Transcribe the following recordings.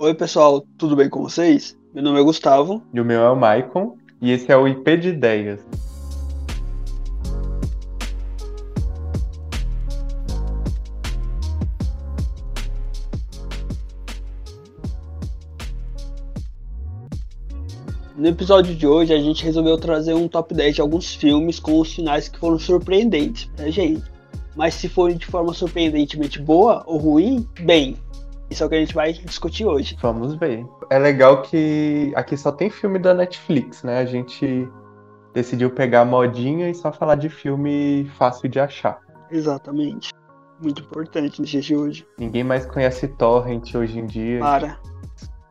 Oi, pessoal, tudo bem com vocês? Meu nome é Gustavo. E o meu é o Maicon, e esse é o IP de Ideias. No episódio de hoje, a gente resolveu trazer um top 10 de alguns filmes com os finais que foram surpreendentes pra gente. Mas se for de forma surpreendentemente boa ou ruim, bem, isso é o que a gente vai discutir hoje. Vamos ver. É legal que aqui só tem filme da Netflix, né? A gente decidiu pegar a modinha e só falar de filme fácil de achar. Exatamente. Muito importante nos dias de hoje. Ninguém mais conhece Torrent hoje em dia. Para.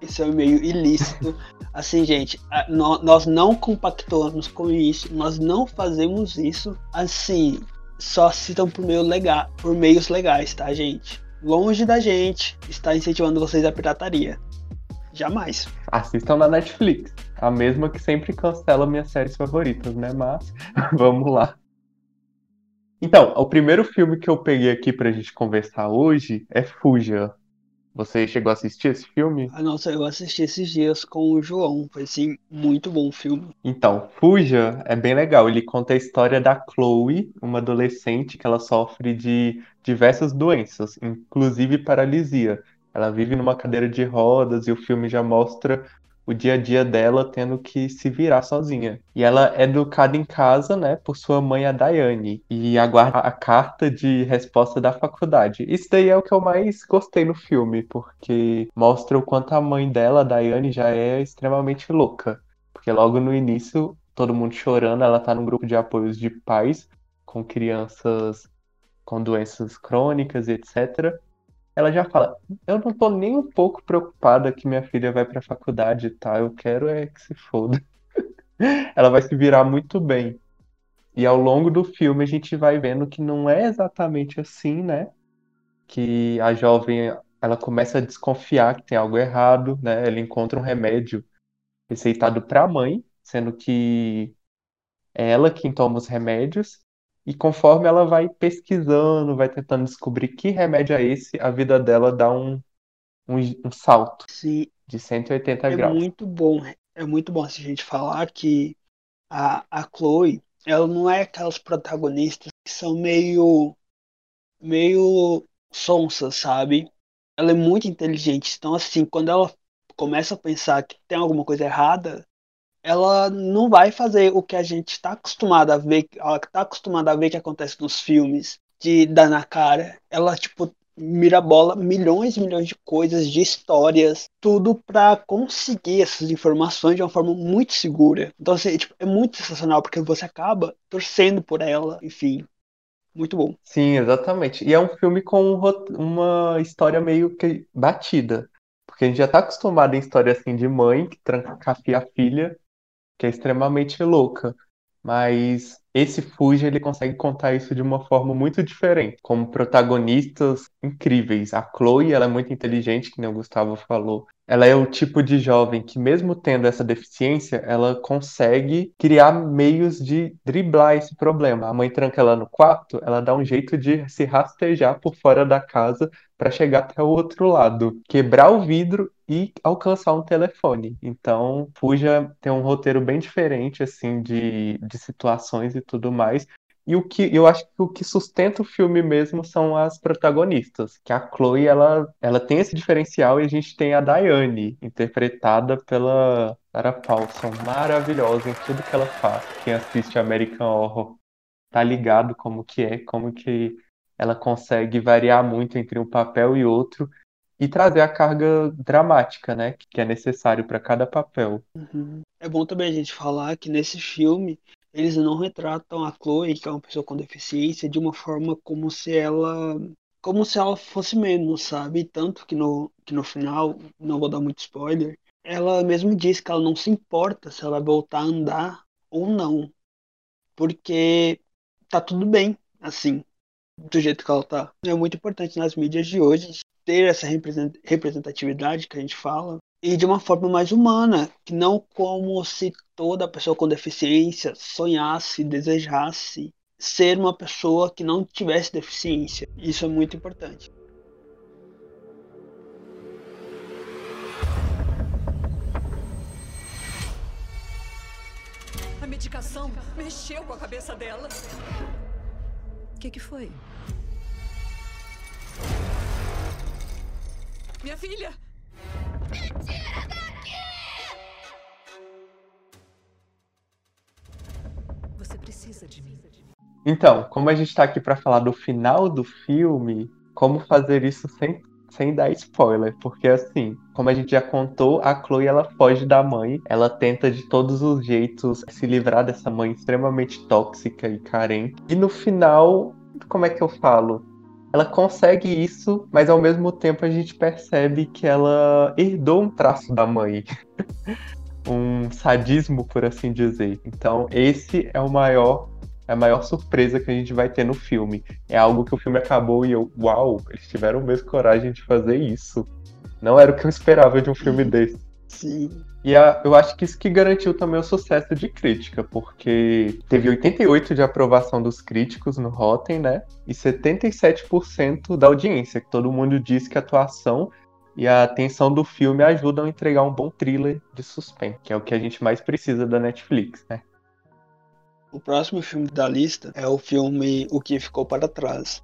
Isso é meio ilícito. Assim, gente, nós não compactuamos com isso, nós não fazemos isso. Assim, só citam por, meio legal, por meios legais, tá, gente? Longe da gente está incentivando vocês a pirataria. Jamais. Assistam na Netflix. A mesma que sempre cancela minhas séries favoritas, né? Mas vamos lá. Então, o primeiro filme que eu peguei aqui pra gente conversar hoje é Fuja, você chegou a assistir esse filme? Ah, nossa, eu assisti esses dias com o João. Foi, assim, muito bom o filme. Então, Fuja é bem legal. Ele conta a história da Chloe, uma adolescente que ela sofre de diversas doenças, inclusive paralisia. Ela vive numa cadeira de rodas e o filme já mostra o dia a dia dela tendo que se virar sozinha. E ela é educada em casa, né, por sua mãe, a Daiane, e aguarda a carta de resposta da faculdade. Isso daí é o que eu mais gostei no filme, porque mostra o quanto a mãe dela, a Daiane, já é extremamente louca. Porque logo no início, todo mundo chorando, ela tá num grupo de apoios de pais com crianças com doenças crônicas etc ela já fala: Eu não tô nem um pouco preocupada que minha filha vai pra faculdade, tá? Eu quero é que se foda. ela vai se virar muito bem. E ao longo do filme a gente vai vendo que não é exatamente assim, né? Que a jovem ela começa a desconfiar que tem algo errado, né? Ela encontra um remédio receitado para a mãe, sendo que é ela quem toma os remédios, e conforme ela vai pesquisando, vai tentando descobrir que remédio é esse, a vida dela dá um, um, um salto Sim. de 180 é graus. É muito bom. É muito bom se a gente falar que a, a Chloe, ela não é aquelas protagonistas que são meio meio sonsas, sabe? Ela é muito inteligente. Então, assim, quando ela começa a pensar que tem alguma coisa errada, ela não vai fazer o que a gente está acostumado a ver, está acostumada a ver que acontece nos filmes, de dar na cara. Ela, tipo, mira bola milhões e milhões de coisas, de histórias, tudo para conseguir essas informações de uma forma muito segura. Então, assim, tipo, é muito sensacional, porque você acaba torcendo por ela, enfim. Muito bom. Sim, exatamente. E é um filme com uma história meio que batida. Porque a gente já tá acostumado em história assim de mãe que tranca a filha que é extremamente louca. Mas esse Fuji ele consegue contar isso de uma forma muito diferente, como protagonistas incríveis. A Chloe, ela é muito inteligente, que nem o Gustavo falou. Ela é o tipo de jovem que mesmo tendo essa deficiência, ela consegue criar meios de driblar esse problema. A mãe tranca ela no quarto, ela dá um jeito de se rastejar por fora da casa para chegar até o outro lado, quebrar o vidro e alcançar um telefone. Então, Fuja tem um roteiro bem diferente, assim, de, de situações e tudo mais. E o que eu acho que o que sustenta o filme mesmo são as protagonistas. Que a Chloe, ela, ela tem esse diferencial e a gente tem a Diane, interpretada pela Sarah Paulson, maravilhosa em tudo que ela faz. Quem assiste American Horror tá ligado como que é, como que ela consegue variar muito entre um papel e outro e trazer a carga dramática, né, que é necessário para cada papel. Uhum. É bom também a gente falar que nesse filme eles não retratam a Chloe, que é uma pessoa com deficiência, de uma forma como se ela como se ela fosse menos, sabe? Tanto que no, que no final, não vou dar muito spoiler, ela mesmo diz que ela não se importa se ela voltar a andar ou não. Porque tá tudo bem, assim, do jeito que ela tá. É muito importante nas mídias de hoje ter essa representatividade que a gente fala e de uma forma mais humana, que não como se toda pessoa com deficiência sonhasse, desejasse ser uma pessoa que não tivesse deficiência. Isso é muito importante. A medicação mexeu com a cabeça dela. O que, que foi? Minha filha! Então, como a gente tá aqui para falar do final do filme, como fazer isso sem, sem dar spoiler? Porque assim, como a gente já contou, a Chloe ela foge da mãe, ela tenta de todos os jeitos se livrar dessa mãe extremamente tóxica e carente. E no final, como é que eu falo? Ela consegue isso, mas ao mesmo tempo a gente percebe que ela herdou um traço da mãe. um sadismo, por assim dizer. Então, esse é o maior é a maior surpresa que a gente vai ter no filme. É algo que o filme acabou e eu, uau, eles tiveram mesmo coragem de fazer isso. Não era o que eu esperava de um filme desse. Sim. E a, eu acho que isso que garantiu também o sucesso de crítica, porque teve 88% de aprovação dos críticos no Rotten, né? E 77% da audiência, que todo mundo diz que a atuação e a tensão do filme ajudam a entregar um bom thriller de suspense, que é o que a gente mais precisa da Netflix, né? O próximo filme da lista é o filme O que Ficou para Trás.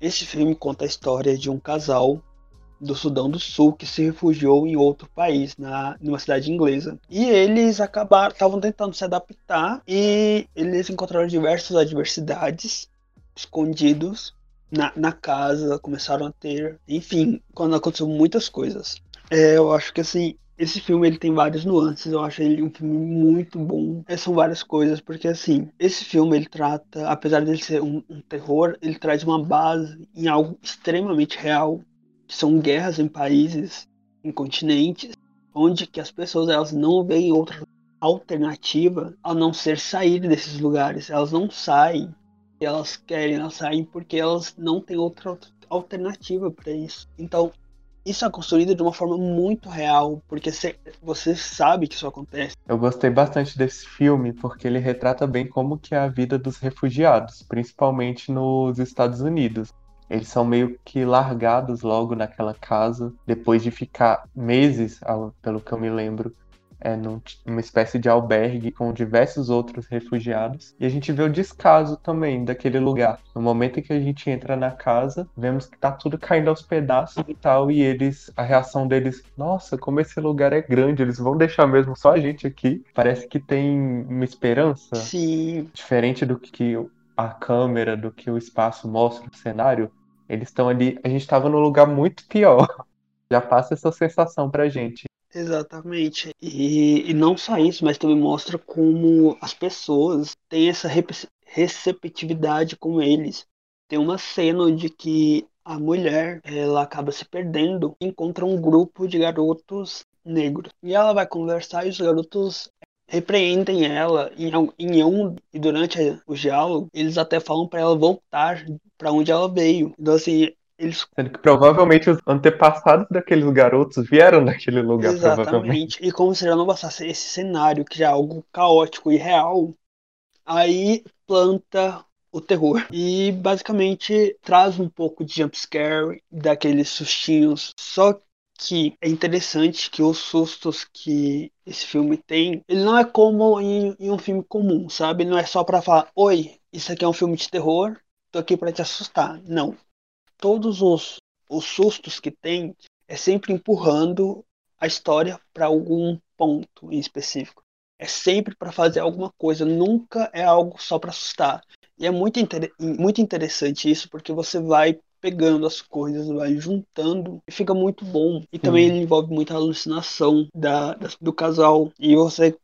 Esse filme conta a história de um casal do Sudão do Sul que se refugiou em outro país, na numa cidade inglesa. E eles acabaram, estavam tentando se adaptar e eles encontraram diversas adversidades escondidos na, na casa, começaram a ter, enfim, quando aconteceu muitas coisas. É, eu acho que assim, esse filme ele tem várias nuances, eu acho ele um filme muito bom. É, são várias coisas, porque assim, esse filme ele trata, apesar de ser um, um terror, ele traz uma base em algo extremamente real, são guerras em países, em continentes, onde que as pessoas elas não veem outra alternativa a não ser sair desses lugares. Elas não saem, elas querem, elas saem porque elas não têm outra alternativa para isso. Então, isso é construído de uma forma muito real, porque você sabe que isso acontece. Eu gostei bastante desse filme porque ele retrata bem como que é a vida dos refugiados, principalmente nos Estados Unidos. Eles são meio que largados logo naquela casa, depois de ficar meses, pelo que eu me lembro, é, num, numa espécie de albergue com diversos outros refugiados. E a gente vê o descaso também daquele lugar. No momento em que a gente entra na casa, vemos que tá tudo caindo aos pedaços e tal, e eles, a reação deles, nossa, como esse lugar é grande, eles vão deixar mesmo só a gente aqui. Parece que tem uma esperança. Sim. Diferente do que a câmera, do que o espaço mostra o cenário. Eles estão ali, a gente estava num lugar muito pior. Já passa essa sensação pra gente. Exatamente. E, e não só isso, mas também mostra como as pessoas têm essa receptividade com eles. Tem uma cena onde que a mulher ela acaba se perdendo encontra um grupo de garotos negros. E ela vai conversar e os garotos repreendem ela em, em um e durante o diálogo eles até falam para ela voltar para onde ela veio. Então assim, eles... Sendo que provavelmente os antepassados daqueles garotos vieram daquele lugar, Exatamente. E como se já não bastasse esse cenário, que já é algo caótico e real, aí planta o terror. E basicamente traz um pouco de jumpscare, daqueles sustinhos. Só que é interessante que os sustos que esse filme tem, ele não é como em, em um filme comum, sabe? Ele não é só para falar, oi, isso aqui é um filme de terror, tô aqui para te assustar. Não todos os, os sustos que tem é sempre empurrando a história para algum ponto em específico. É sempre para fazer alguma coisa, nunca é algo só para assustar. E é muito, inter... muito interessante isso, porque você vai pegando as coisas, vai juntando e fica muito bom. E também ele envolve muita alucinação da, da do casal. E você,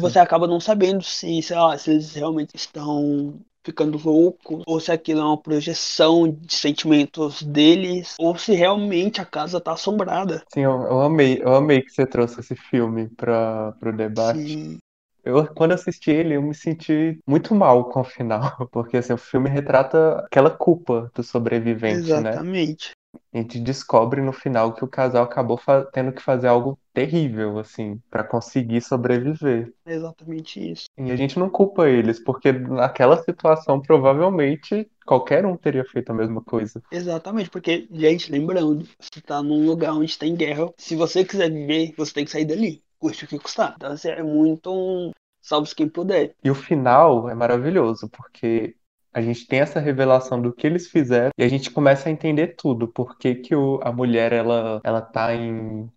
você acaba não sabendo se, sei lá, se eles realmente estão ficando louco, ou se aquilo é uma projeção de sentimentos deles, ou se realmente a casa tá assombrada. Sim, eu, eu amei, eu amei que você trouxe esse filme para o debate. Sim. Eu, quando assisti ele, eu me senti muito mal com o final, porque assim, o filme retrata aquela culpa do sobrevivente, Exatamente. né? Exatamente. A gente descobre no final que o casal acabou tendo que fazer algo terrível, assim, para conseguir sobreviver. É exatamente isso. E a gente não culpa eles, porque naquela situação provavelmente qualquer um teria feito a mesma coisa. Exatamente, porque, gente, lembrando, você tá num lugar onde tem guerra, se você quiser viver, você tem que sair dali, custe o que custar. Então, assim, é muito um salve quem puder. E o final é maravilhoso, porque a gente tem essa revelação do que eles fizeram e a gente começa a entender tudo. Por que que o, a mulher, ela, ela tá em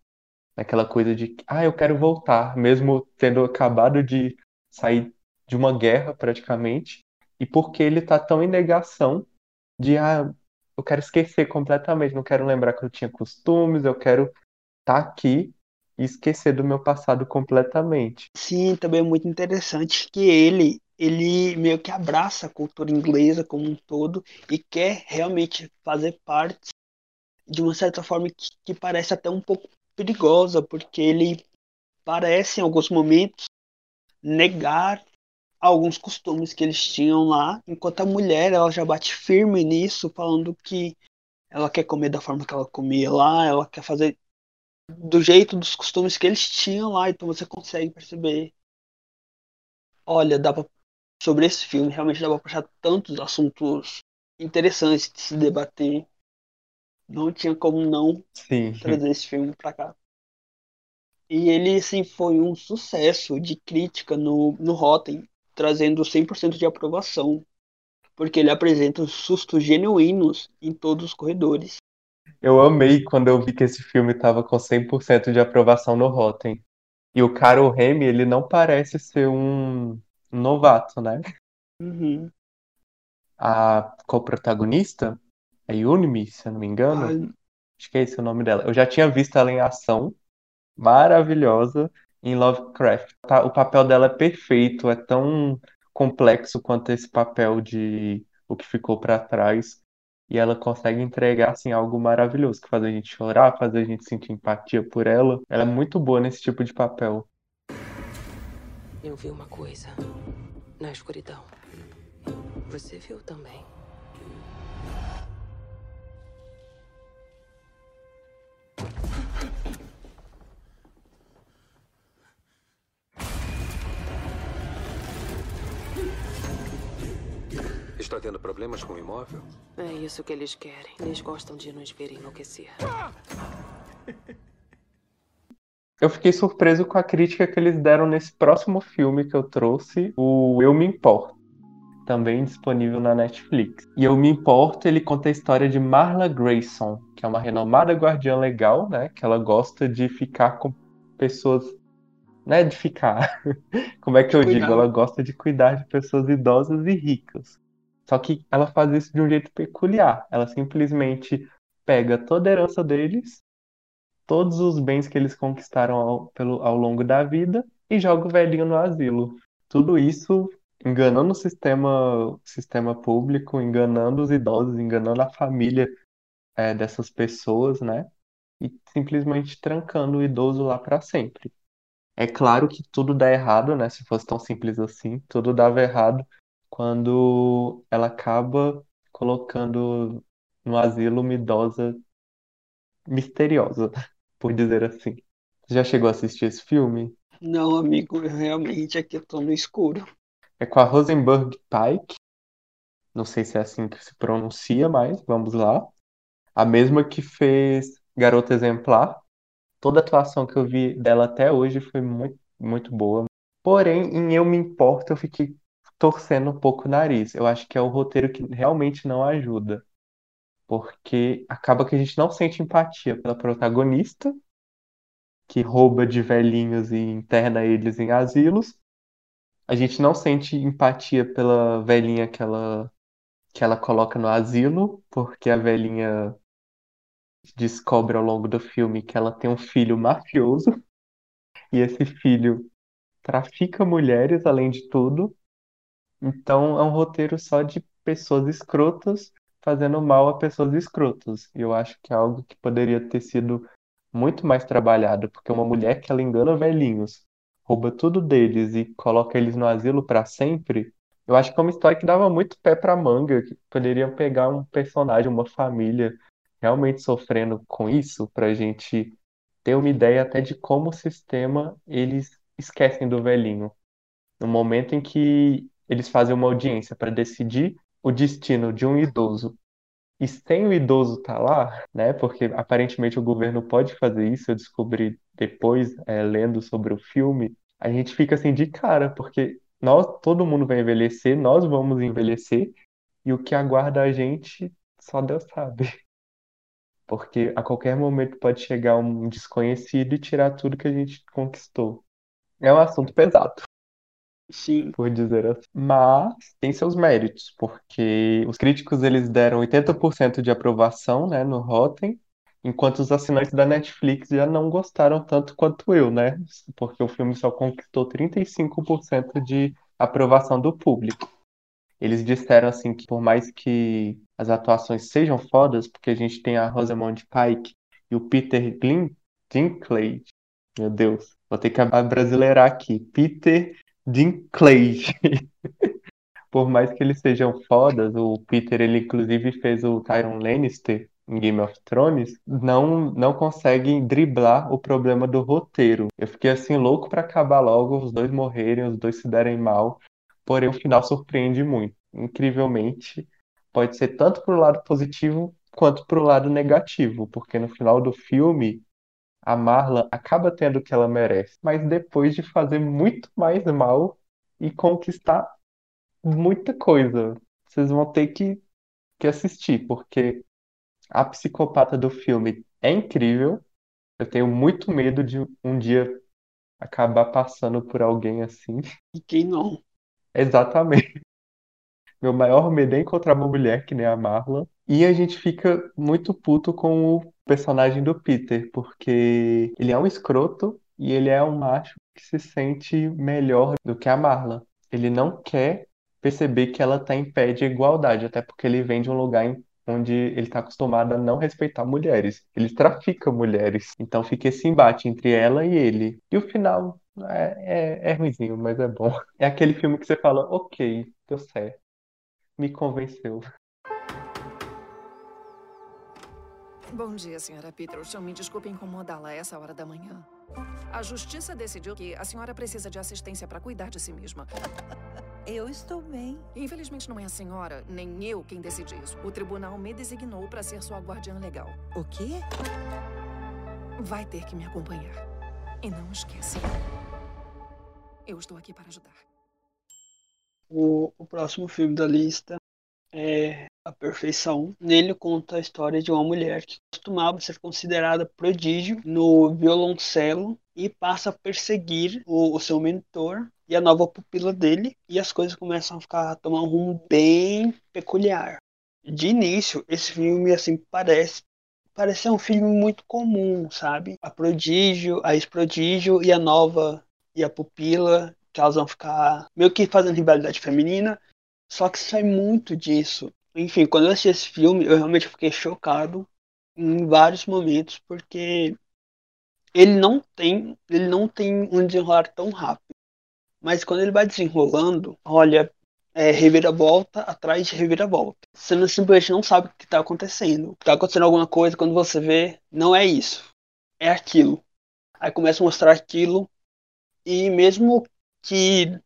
naquela coisa de, ah, eu quero voltar, mesmo tendo acabado de sair de uma guerra praticamente, e porque ele tá tão em negação de, ah, eu quero esquecer completamente, não quero lembrar que eu tinha costumes, eu quero estar tá aqui e esquecer do meu passado completamente. Sim, também é muito interessante que ele ele meio que abraça a cultura inglesa como um todo e quer realmente fazer parte de uma certa forma que, que parece até um pouco perigosa, porque ele parece em alguns momentos negar alguns costumes que eles tinham lá, enquanto a mulher ela já bate firme nisso, falando que ela quer comer da forma que ela comia lá, ela quer fazer do jeito dos costumes que eles tinham lá, então você consegue perceber. Olha, dá pra, sobre esse filme realmente dá pra puxar tantos assuntos interessantes de se debater. Não tinha como não Sim. trazer esse filme pra cá. E ele, assim, foi um sucesso de crítica no, no Rotten, trazendo 100% de aprovação, porque ele apresenta sustos genuínos em todos os corredores. Eu amei quando eu vi que esse filme tava com 100% de aprovação no Rotten. E o Caro Remy, ele não parece ser um novato, né? Uhum. A co-protagonista, a Yunmi, se eu não me engano, Ah, acho que é esse o nome dela. Eu já tinha visto ela em ação, maravilhosa, em Lovecraft. O papel dela é perfeito, é tão complexo quanto esse papel de O que ficou pra trás. E ela consegue entregar assim algo maravilhoso, que faz a gente chorar, faz a gente sentir empatia por ela. Ela é muito boa nesse tipo de papel. Eu vi uma coisa na escuridão. Você viu também. Está tendo problemas com o imóvel? É isso que eles querem. Eles gostam de nos ver enlouquecer. Eu fiquei surpreso com a crítica que eles deram nesse próximo filme que eu trouxe, o Eu Me Importo, também disponível na Netflix. E Eu Me Importo, ele conta a história de Marla Grayson, que é uma renomada guardiã legal, né? Que ela gosta de ficar com pessoas, né? De ficar. Como é que eu digo? Cuidar. Ela gosta de cuidar de pessoas idosas e ricas. Só que ela faz isso de um jeito peculiar. Ela simplesmente pega toda a herança deles todos os bens que eles conquistaram ao, pelo, ao longo da vida e joga o velhinho no asilo. Tudo isso enganando o sistema, sistema público, enganando os idosos, enganando a família é, dessas pessoas, né? E simplesmente trancando o idoso lá para sempre. É claro que tudo dá errado, né? Se fosse tão simples assim, tudo dava errado quando ela acaba colocando no asilo uma idosa misteriosa, por dizer assim. Você já chegou a assistir esse filme? não, amigo, eu realmente aqui eu tô no escuro. É com a Rosenberg Pike. Não sei se é assim que se pronuncia, mas vamos lá. A mesma que fez Garota Exemplar. Toda a atuação que eu vi dela até hoje foi muito, muito boa. Porém, em Eu Me Importo, eu fiquei torcendo um pouco o nariz. Eu acho que é o roteiro que realmente não ajuda. Porque acaba que a gente não sente empatia pela protagonista, que rouba de velhinhos e interna eles em asilos. A gente não sente empatia pela velhinha que ela, que ela coloca no asilo, porque a velhinha descobre ao longo do filme que ela tem um filho mafioso, e esse filho trafica mulheres, além de tudo. Então é um roteiro só de pessoas escrotas fazendo mal a pessoas escrotas. E eu acho que é algo que poderia ter sido muito mais trabalhado, porque uma mulher que ela engana velhinhos, rouba tudo deles e coloca eles no asilo para sempre, eu acho que é uma história que dava muito pé para manga, que poderiam pegar um personagem, uma família realmente sofrendo com isso, pra gente ter uma ideia até de como o sistema eles esquecem do velhinho. No momento em que eles fazem uma audiência para decidir o destino de um idoso e sem o idoso estar lá, né? Porque aparentemente o governo pode fazer isso, eu descobri depois, é, lendo sobre o filme, a gente fica assim de cara, porque nós, todo mundo vai envelhecer, nós vamos envelhecer, e o que aguarda a gente, só Deus sabe. Porque a qualquer momento pode chegar um desconhecido e tirar tudo que a gente conquistou. É um assunto pesado, Sim, por dizer assim. Mas tem seus méritos, porque os críticos eles deram 80% de aprovação, né, no Rotten, enquanto os assinantes da Netflix já não gostaram tanto quanto eu, né? Porque o filme só conquistou 35% de aprovação do público. Eles disseram assim que por mais que as atuações sejam fodas, porque a gente tem a Rosamund Pike e o Peter Glin Dinklage. Meu Deus, vou ter que abrasileirar aqui. Peter Dinklage. Por mais que eles sejam fodas, o Peter, ele inclusive fez o Tyrion Lannister em Game of Thrones, não não conseguem driblar o problema do roteiro. Eu fiquei assim louco pra acabar logo, os dois morrerem, os dois se derem mal, porém o final surpreende muito. Incrivelmente, pode ser tanto pro lado positivo quanto pro lado negativo, porque no final do filme a Marla acaba tendo o que ela merece, mas depois de fazer muito mais mal e conquistar muita coisa. Vocês vão ter que, que assistir, porque a psicopata do filme é incrível. Eu tenho muito medo de um dia acabar passando por alguém assim. e quem não? Exatamente. Meu maior medo é encontrar uma mulher que nem a Marla. E a gente fica muito puto com o personagem do Peter, porque ele é um escroto e ele é um macho que se sente melhor do que a Marla. Ele não quer perceber que ela está em pé de igualdade, até porque ele vem de um lugar em- onde ele está acostumado a não respeitar mulheres. Ele trafica mulheres. Então fica esse embate entre ela e ele. E o final é, é, é ruinzinho, mas é bom. É aquele filme que você fala, ok, deu certo. Me convenceu. Bom dia, senhora Peterson. Me desculpe incomodá-la a essa hora da manhã. A justiça decidiu que a senhora precisa de assistência para cuidar de si mesma. Eu estou bem. Infelizmente, não é a senhora, nem eu quem decide isso. O tribunal me designou para ser sua guardiã legal. O quê? Vai ter que me acompanhar. E não esqueça. Eu estou aqui para ajudar. O, o próximo filme da lista é A Perfeição. Nele conta a história de uma mulher que costumava ser considerada prodígio no violoncelo e passa a perseguir o, o seu mentor e a nova pupila dele, e as coisas começam a ficar a tomar um rumo bem peculiar. De início, esse filme assim parece parece ser um filme muito comum, sabe? A prodígio, a ex-prodígio e a nova e a pupila, que elas vão ficar meio que fazendo rivalidade feminina, só que sai muito disso. Enfim, quando eu assisti esse filme, eu realmente fiquei chocado em vários momentos, porque ele não tem, ele não tem um desenrolar tão rápido. Mas quando ele vai desenrolando, olha, é reviravolta atrás de reviravolta. Você não, simplesmente não sabe o que está acontecendo. Está acontecendo alguma coisa, quando você vê, não é isso. É aquilo. Aí começa a mostrar aquilo, e mesmo que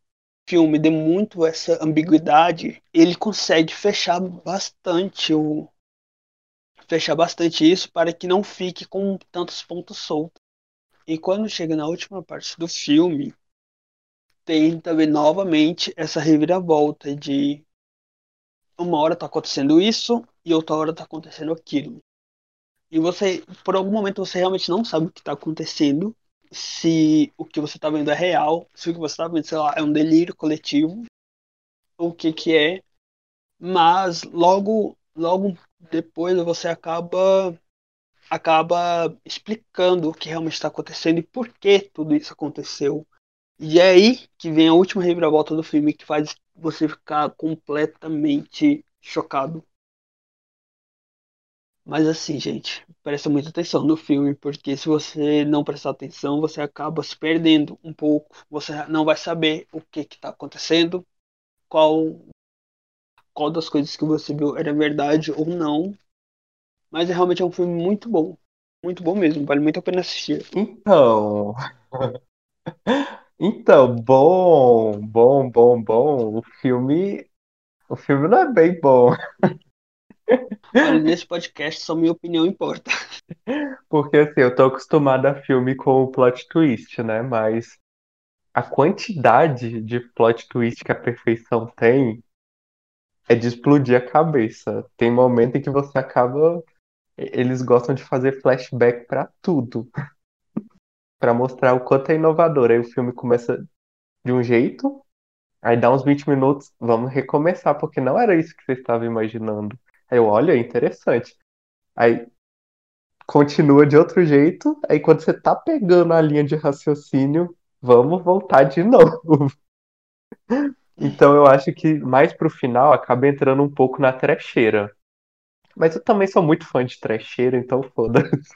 filme dê muito essa ambiguidade, ele consegue fechar bastante o fechar bastante isso para que não fique com tantos pontos soltos. E quando chega na última parte do filme, tem também novamente essa reviravolta de uma hora tá acontecendo isso e outra hora tá acontecendo aquilo. E você, por algum momento, você realmente não sabe o que tá acontecendo, se o que você tá vendo é real, se o que você tá vendo, sei lá, é um delírio coletivo, ou o que que é. Mas logo, logo depois você acaba acaba explicando o que realmente está acontecendo e por que tudo isso aconteceu. E é aí que vem a última reviravolta do filme que faz você ficar completamente chocado. Mas assim, gente, presta muita atenção no filme, porque se você não prestar atenção, você acaba se perdendo um pouco. Você não vai saber o que está acontecendo, qual, qual das coisas que você viu era verdade ou não. Mas é realmente é um filme muito bom. Muito bom mesmo, vale muito a pena assistir. Então, então, bom, bom, bom, bom. O filme, o filme não é bem bom, Nesse podcast só minha opinião importa. porque assim, eu tô acostumado a filme com o plot twist, né? Mas a quantidade de plot twist que a perfeição tem é de explodir a cabeça. Tem momento em que você acaba. Eles gostam de fazer flashback pra tudo. Pra mostrar o quanto é inovador. Aí o filme começa de um jeito, aí dá uns 20 minutos, vamos recomeçar, porque não era isso que você estava imaginando. Aí eu, olha, interessante. Aí continua de outro jeito, aí quando você tá pegando a linha de raciocínio, vamos voltar de novo. Então eu acho que mais pro final acaba entrando um pouco na trecheira. Mas eu também sou muito fã de trecheira, então foda-se.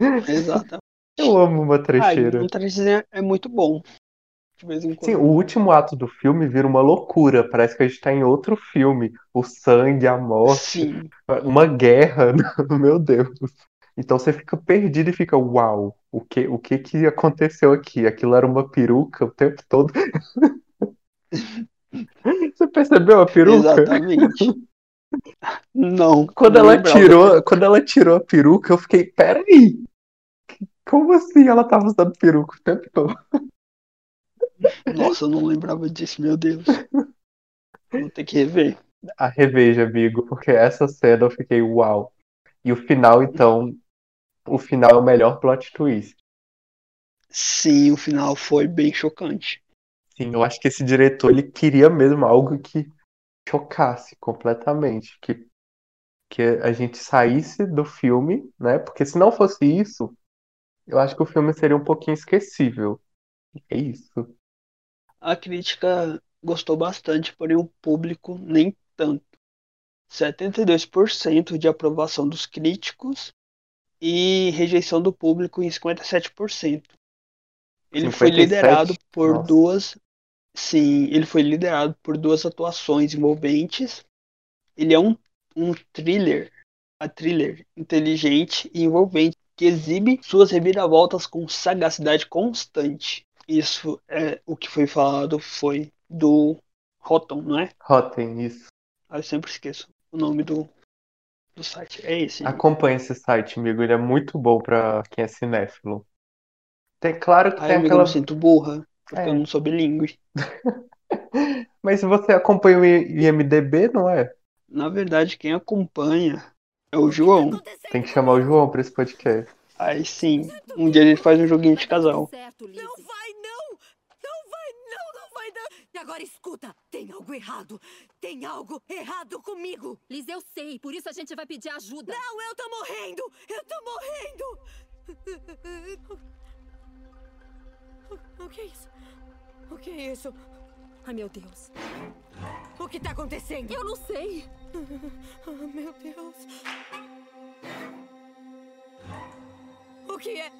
Exatamente. Eu amo uma Ah, trecheira. um trechezinho é muito bom. De vez em Sim, quando. o último ato do filme vira uma loucura. Parece que a gente tá em outro filme. O sangue, a morte, Sim, uma guerra. Meu Deus. Então você fica perdido e fica, uau, o que, o que que aconteceu aqui? Aquilo era uma peruca o tempo todo. Você percebeu a peruca? exatamente. Não, Quando não ela lembrava. tirou, quando ela tirou a peruca, eu fiquei, peraí, como assim ela tava usando peruca o tempo todo? Nossa, eu não lembrava disso, meu Deus. Vou ter que rever. A reveja, amigo, porque essa cena eu fiquei, uau. E o final, então, o final é o melhor plot twist. Sim, o final foi bem chocante. Sim, eu acho que esse diretor, ele queria mesmo algo que chocasse completamente, que, que a gente saísse do filme, né? Porque se não fosse isso, eu acho que o filme seria um pouquinho esquecível. É isso. A crítica gostou bastante, porém o público nem tanto. 72% de aprovação dos críticos e rejeição do público em 57%. Ele foi 57? liderado por Nossa. duas. Sim, ele foi liderado por duas atuações envolventes. Ele é um, um thriller, a thriller inteligente e envolvente, que exibe suas reviravoltas com sagacidade constante. Isso é o que foi falado foi do Rotten, não é? Rotten, isso. Ah, eu sempre esqueço o nome do, do site. É esse. gente. Acompanhe esse site, amigo. Ele é muito bom pra quem é cinéfilo. Tem, claro que Ai, tem amigo, eu aquela. me sinto burra, porque É. eu não sou bilíngue. Mas se você acompanha o IMDB, não é? Na verdade, quem acompanha é o João. Tem que chamar o João pra esse podcast. Aí sim, um dia ele faz um joguinho de casal. Não! Não vai, não, não vai, não! E agora escuta, tem algo errado. Tem algo errado comigo. Liz, eu sei, por isso a gente vai pedir ajuda. Não, eu tô morrendo! Eu tô morrendo! O, o que é isso? O que é isso? Ai, meu Deus. O que tá acontecendo? Eu não sei. Oh, meu Deus. O que é?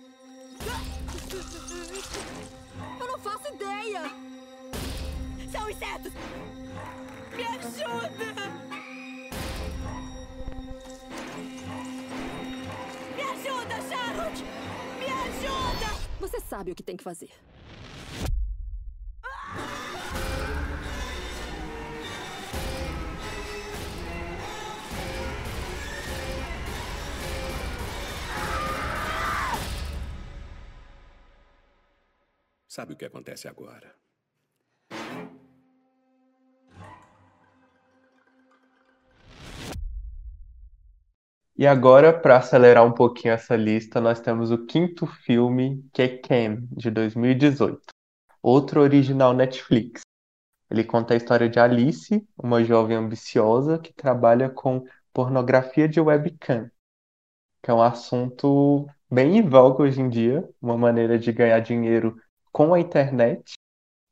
Eu não faço ideia. São insetos! Me ajuda! Me ajuda, Charlotte! Me ajuda! Você sabe o que tem que fazer. Sabe o que acontece agora? E agora, para acelerar um pouquinho essa lista, nós temos o quinto filme, que é Ken, de 2018. Outro original Netflix. Ele conta a história de Alice, uma jovem ambiciosa que trabalha com pornografia de webcam, que é um assunto bem em voga hoje em dia, uma maneira de ganhar dinheiro com a internet,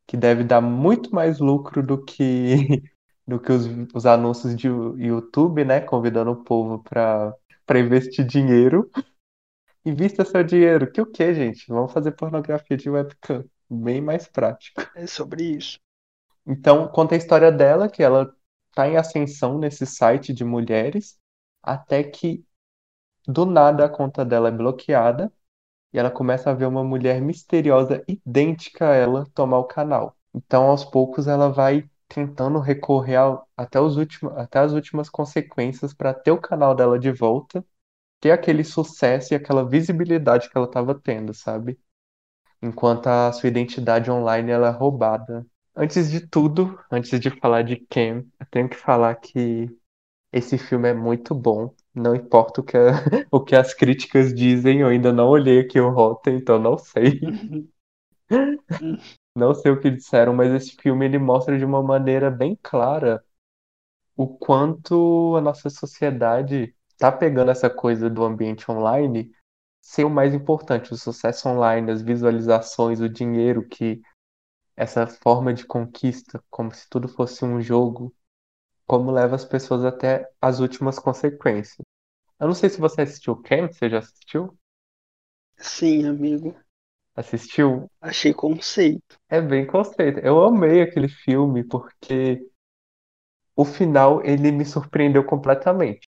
que deve dar muito mais lucro do que do que os, os anúncios de YouTube, né, convidando o povo para investir dinheiro. Invista seu dinheiro. Que o que, gente? Vamos fazer pornografia de webcam. Bem mais prático. É sobre isso. Então, conta a história dela, que ela tá em ascensão nesse site de mulheres, até que do nada a conta dela é bloqueada e ela começa a ver uma mulher misteriosa idêntica a ela tomar o canal. Então, aos poucos, ela vai tentando recorrer ao- até os últimos, até as últimas consequências para ter o canal dela de volta, ter aquele sucesso e aquela visibilidade que ela estava tendo, sabe? enquanto a sua identidade online ela é roubada. Antes de tudo, antes de falar de Cam, eu tenho que falar que esse filme é muito bom. Não importa o que, a- o que as críticas dizem, eu ainda não olhei aqui o Rotten, então não sei. Não sei o que disseram, mas esse filme ele mostra de uma maneira bem clara o quanto a nossa sociedade está pegando essa coisa do ambiente online ser o mais importante, o sucesso online, as visualizações, o dinheiro que essa forma de conquista, como se tudo fosse um jogo, como leva as pessoas até as últimas consequências. Eu não sei se você assistiu Cam, você já assistiu? Sim, amigo. Assistiu? Achei conceito. É bem conceito. Eu amei aquele filme porque o final ele me surpreendeu completamente.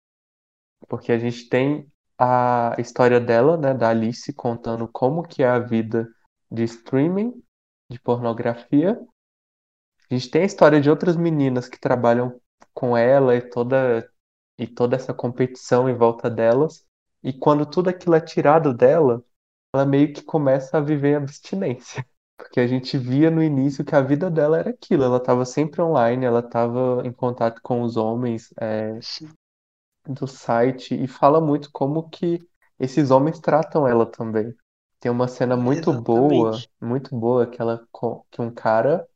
Porque a gente tem a história dela, né, da Alice, contando como que é a vida de streaming, de pornografia. A gente tem a história de outras meninas que trabalham com ela e toda, e toda essa competição em volta delas. E quando tudo aquilo é tirado dela, ela meio que começa a viver em abstinência. Porque a gente via no início que a vida dela era aquilo, ela estava sempre online, ela estava em contato com os homens é, do site e fala muito como que esses homens tratam ela também. Tem uma cena muito boa, Exatamente. muito boa, que ela, que um cara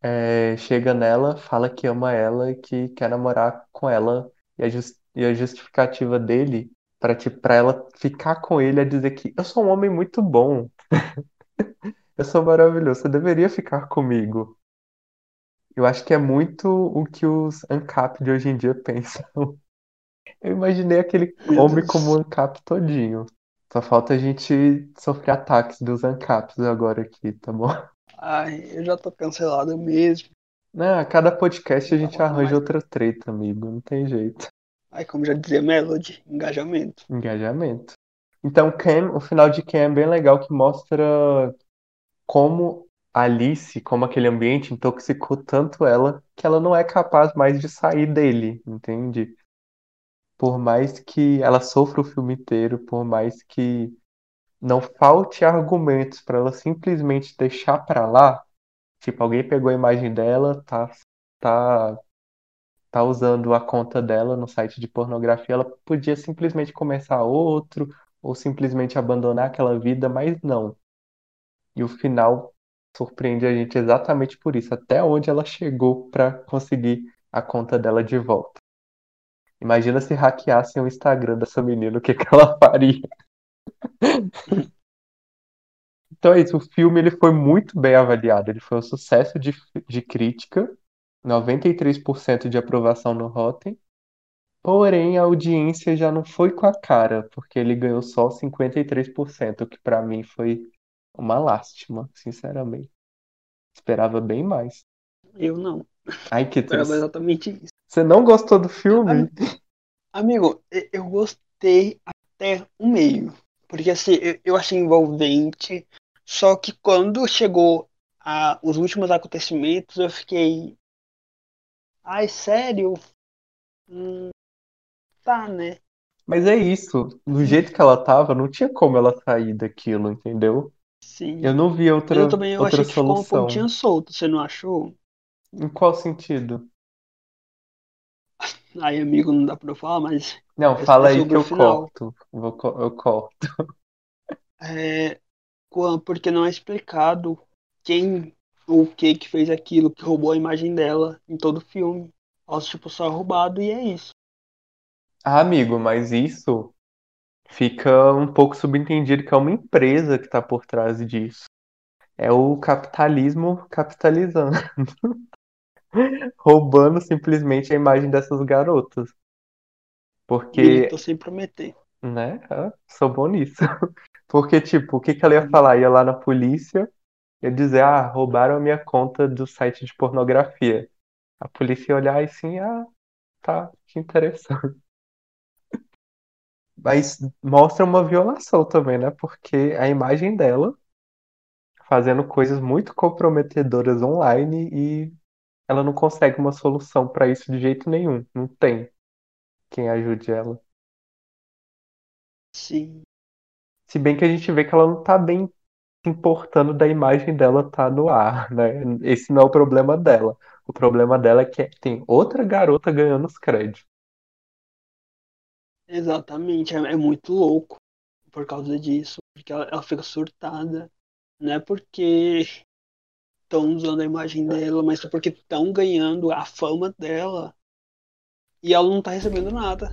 é, chega nela, fala que ama ela e que quer namorar com ela, e a, jus- e a justificativa dele para para ela ficar com ele é dizer que eu sou um homem muito bom, eu sou maravilhoso, você deveria ficar comigo. Eu acho que é muito o que os ANCAP de hoje em dia pensam. Eu imaginei aquele homem como ANCAP todinho. Só falta a gente sofrer ataques dos ANCAPs agora aqui, tá bom? Ai, eu já tô cancelado mesmo. Não, a cada podcast a gente arranja mais. outra treta, amigo. Não tem jeito. Ai, como já dizia Melody, engajamento. Engajamento. Então, Cam, o final de Cam é bem legal que mostra como Alice, como aquele ambiente intoxicou tanto ela que ela não é capaz mais de sair dele, entende? Por mais que ela sofra o filme inteiro, por mais que não falte argumentos para ela simplesmente deixar pra lá, tipo, alguém pegou a imagem dela, tá, tá, tá usando a conta dela no site de pornografia, ela podia simplesmente começar outro ou simplesmente abandonar aquela vida, mas não. E o final surpreende a gente exatamente por isso, até onde ela chegou para conseguir a conta dela de volta. Imagina se hackeassem o Instagram dessa menina, o que que ela faria? Então é isso, o filme ele foi muito bem avaliado, ele foi um sucesso de, de crítica, 93% de aprovação no Rotten, porém a audiência já não foi com a cara, porque ele ganhou só 53%, o que pra mim foi uma lástima, sinceramente. Esperava bem mais. Eu não. Ai, que Esperava triste. exatamente isso. Você não gostou do filme? Amigo, eu gostei até o meio. Porque assim, eu, eu achei envolvente. Só que quando chegou a, os últimos acontecimentos, eu fiquei. Ai, sério? Hum, tá, né? Mas é isso, do jeito que ela tava, não tinha como ela sair daquilo, entendeu? Sim. Eu não vi outra, eu também eu outra achei que ficou uma solução. pontinha solta, você não achou? Em qual sentido? Ai, amigo, não dá pra eu falar, mas Não, fala é aí que eu final. corto. Vou Eu corto. É, porque não é explicado quem o que que fez aquilo, que roubou a imagem dela em todo o filme. Ela, tipo, só é roubado e é isso. Ah, amigo, mas isso fica um pouco subentendido que é uma empresa que tá por trás disso. É o capitalismo capitalizando, roubando simplesmente a imagem dessas garotas. Porque, Militou sem prometer. né? ah, sou bom nisso. Porque, tipo, o que que ela ia falar? Ia lá na polícia, ia dizer, ah, roubaram a minha conta do site de pornografia. A polícia ia olhar e assim, ah, tá, que interessante. Mas mostra uma violação também, né? Porque a imagem dela fazendo coisas muito comprometedoras online e ela não consegue uma solução pra isso de jeito nenhum. Não tem quem ajude ela. Sim. Se bem que a gente vê que ela não tá bem importando da imagem dela estar no ar, né? Esse não é o problema dela. O problema dela é que tem outra garota ganhando os créditos. Exatamente, é, é muito louco por causa disso, porque ela, ela fica surtada. Não é porque estão usando a imagem dela, mas é porque estão ganhando a fama dela e ela não tá recebendo nada.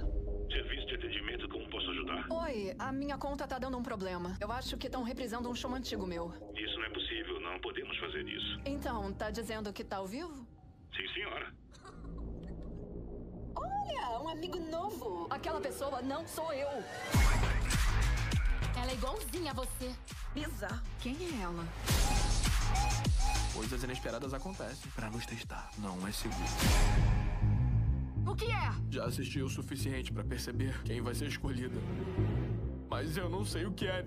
A minha conta tá dando um problema. Eu acho que estão reprisando um show antigo meu. Isso não é possível, não podemos fazer isso. Então, tá dizendo que tá ao vivo? Sim, senhora. Olha, um amigo novo. Aquela pessoa não sou eu. Ela é igualzinha a você. Bizarro. Quem é ela? Coisas inesperadas acontecem pra nos testar. Não é seguro. O que é? Já assisti o suficiente pra perceber quem vai ser escolhida. Mas eu não sei o que é.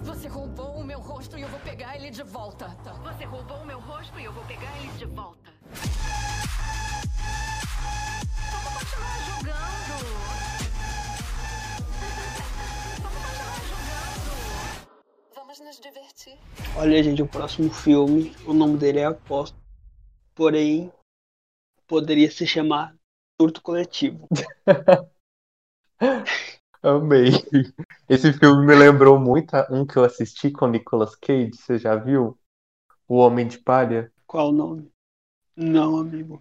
Você roubou o meu rosto e eu vou pegar ele de volta. Você roubou o meu rosto e eu vou pegar ele de volta. Vamos continuar jogando. Vamos continuar jogando. Vamos nos divertir. Olha, gente, o próximo filme, o nome dele é Aposto, porém poderia se chamar Surto Coletivo. Amei. Esse filme me lembrou muito um que eu assisti com Nicolas Cage, você já viu? O Homem de Palha. Qual o nome? Não, amigo.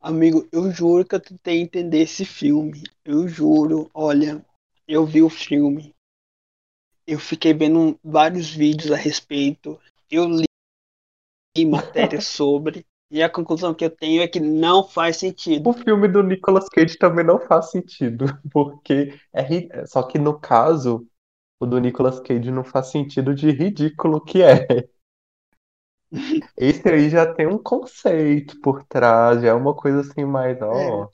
Amigo, eu juro que eu tentei entender esse filme. Eu juro. Olha, eu vi o filme. Eu fiquei vendo vários vídeos a respeito. Eu li matérias sobre. E a conclusão que eu tenho é que não faz sentido. O filme do Nicolas Cage também não faz sentido, porque é ri- só que no caso, o do Nicolas Cage não faz sentido de ridículo que é. Esse aí já tem um conceito por trás, já é uma coisa assim mais, ó,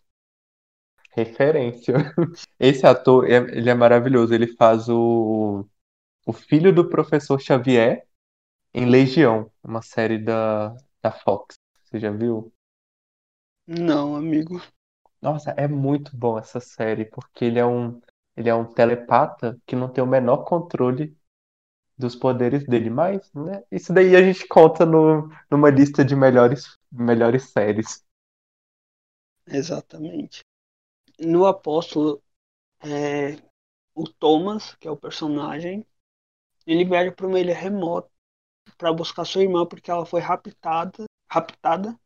referência. Esse ator, é- ele é maravilhoso, ele faz o, o filho do professor Xavier em Legião, uma série da, da Fox. Você já viu? Não, amigo. Nossa, é muito bom essa série, porque ele é um, ele é um telepata que não tem o menor controle dos poderes dele, mas, né, isso daí a gente conta no, numa lista de melhores, melhores séries. Exatamente. No Apóstolo, é, o Thomas, que é o personagem, ele viaja para uma ilha remota para buscar sua irmã porque ela foi raptada, raptada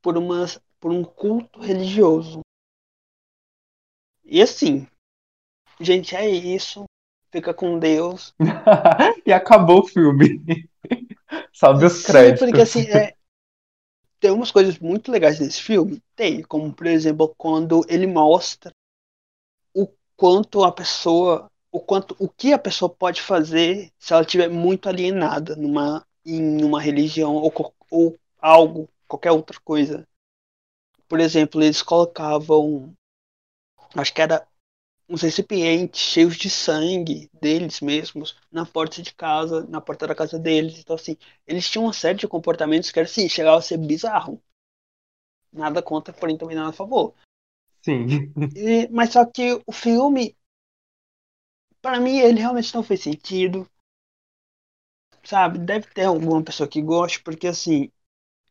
por, umas, por um culto religioso. E assim, gente, é isso. Fica com Deus. E acabou o filme. Sobe os créditos. porque assim, é, tem umas coisas muito legais nesse filme. Tem, como por exemplo, quando ele mostra o quanto a pessoa, o quanto, o que a pessoa pode fazer se ela estiver muito alienada numa, em uma religião ou, ou algo, qualquer outra coisa. Por exemplo, eles colocavam, acho que era uns recipientes cheios de sangue deles mesmos na porta de casa, na porta da casa deles. Então, assim, eles tinham uma série de comportamentos que, assim, chegava a ser bizarro. Nada contra, porém também nada a favor. Sim. E- mas só que o filme, para mim, ele realmente não fez sentido. Sabe? Deve ter alguma pessoa que goste, porque, assim,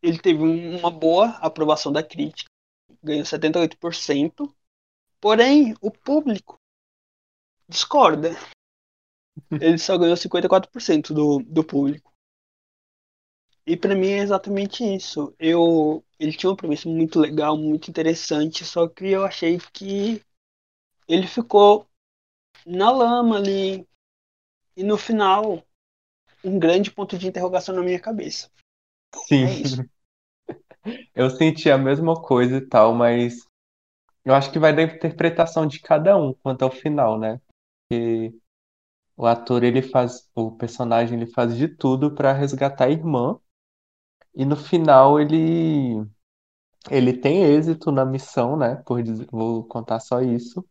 ele teve um- uma boa aprovação da crítica, ganhou 78%. Porém, o público discorda. Ele só ganhou 54% do, do público. E pra mim é exatamente isso. Eu, ele tinha uma premissa muito legal, muito interessante, só que eu achei que ele ficou na lama ali. E no final, um grande ponto de interrogação na minha cabeça. Sim. É isso. Eu senti a mesma coisa e tal, mas eu acho que vai da interpretação de cada um quanto ao final, né? Porque o ator, ele faz, o personagem, ele faz de tudo pra resgatar a irmã. E no final ele ele tem êxito na missão, né? Por dizer, vou contar só isso.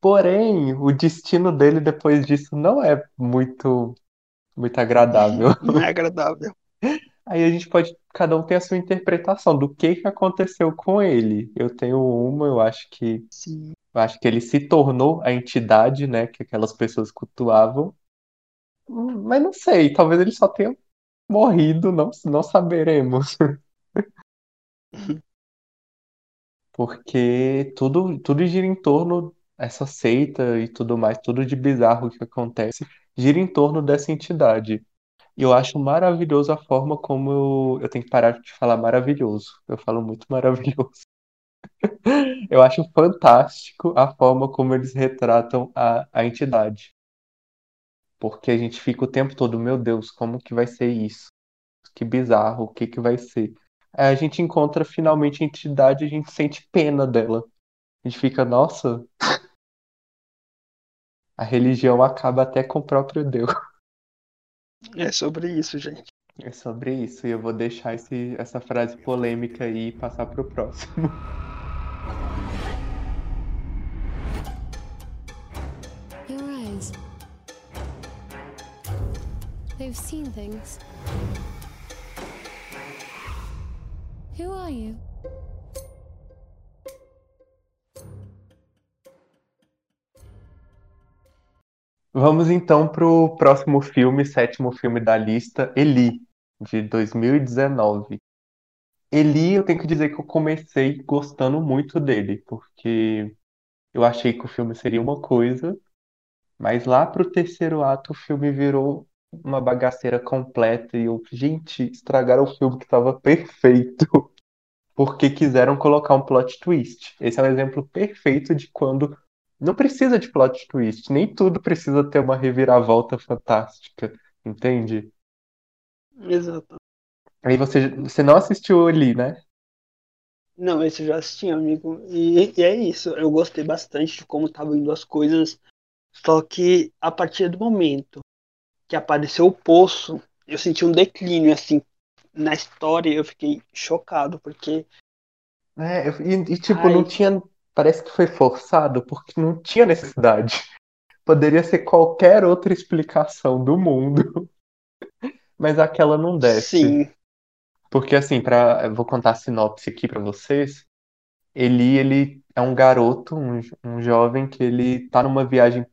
Porém, o destino dele depois disso não é muito muito agradável. Não é agradável. Aí a gente pode, cada um tem a sua interpretação do que que aconteceu com ele. Eu tenho uma, eu acho que, Sim. eu acho que ele se tornou a entidade, né, que aquelas pessoas cultuavam. Mas não sei, talvez ele só tenha morrido, não, não saberemos. Porque tudo, tudo gira em torno essa seita e tudo mais, tudo de bizarro que acontece, gira em torno dessa entidade. E eu acho maravilhoso a forma como eu, eu tenho que parar de falar maravilhoso. Eu falo muito maravilhoso. Eu acho fantástico a forma como eles retratam a, a entidade. Porque a gente fica o tempo todo, meu Deus, como que vai ser isso? Que bizarro, o que que vai ser? Aí a gente encontra finalmente a entidade e a gente sente pena dela. A gente fica, nossa, a religião acaba até com o próprio Deus. É sobre isso, gente. É sobre isso, e eu vou deixar esse, essa frase polêmica aí e passar pro próximo. Your eyes. They've seen things. Who are you? Vamos então pro próximo filme, sétimo filme da lista, Eli, de 2019. Eli, eu tenho que dizer que eu comecei gostando muito dele, porque eu achei que o filme seria uma coisa, mas lá pro terceiro ato o filme virou uma bagaceira completa e eu, gente, estragaram o filme que estava perfeito, porque quiseram colocar um plot twist. Esse é um exemplo perfeito de quando não precisa de plot twist, nem tudo precisa ter uma reviravolta fantástica, entende? Exato. Aí você, você não assistiu ali, né? Não, esse eu já assisti, amigo. E, e é isso. Eu gostei bastante de como estavam indo as coisas. Só que a partir do momento que apareceu o poço, eu senti um declínio, assim, na história. Eu fiquei chocado, porque. É, e, e, tipo, não tinha. Parece que foi forçado, porque não tinha necessidade. Poderia ser qualquer outra explicação do mundo. Mas aquela não desce. Sim. Porque assim, para vou contar a sinopse aqui para vocês. Eli, ele é um garoto, um, um jovem que ele tá numa viagem